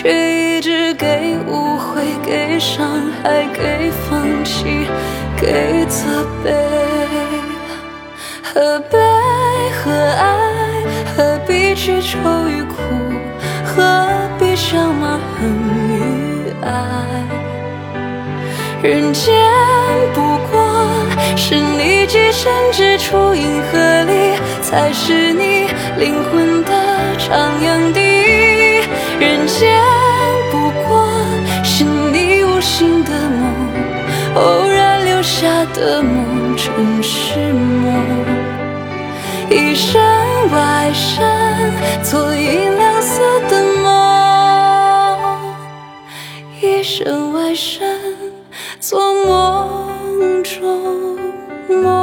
却一直。给误会，给伤害，给放弃，给责备。何悲何爱？何必去愁与苦？何必想骂恨与爱？人间不过是你寄身之处，银河里才是你灵魂的徜徉地。人间。的梦，成是梦。一身外身，做银亮色的梦。一身外身，做梦中梦。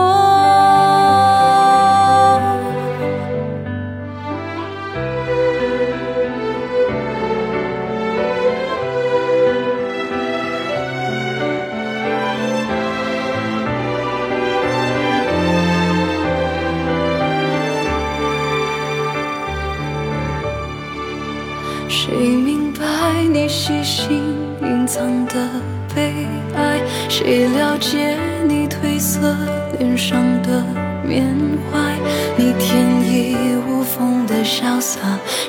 谁明白你细心隐藏的悲哀？谁了解你褪色脸上的缅怀？你天衣无缝的潇洒，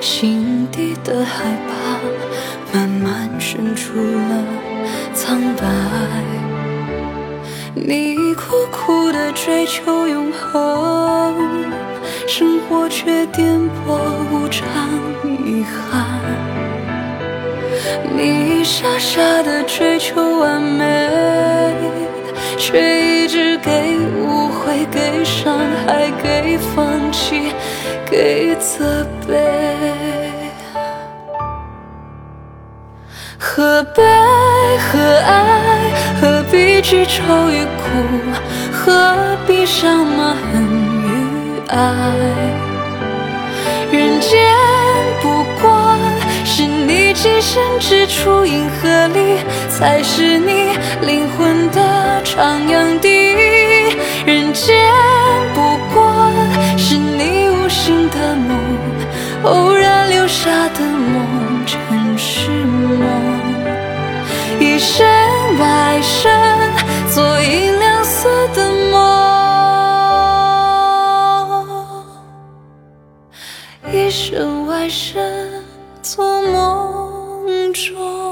心底的害怕，慢慢渗出了苍白。你苦苦的追求永恒，生活却颠簸无常，遗憾。你傻傻的追求完美，却一直给误会，给伤害，给放弃，给责备。何悲何爱？何必去愁与苦？何必伤骂恨与爱？人间不过。是你寄身之处，银河里才是你灵魂的徜徉地。人间不过是你无心的梦，偶然留下的梦，尘世梦。一生身外身。做梦中。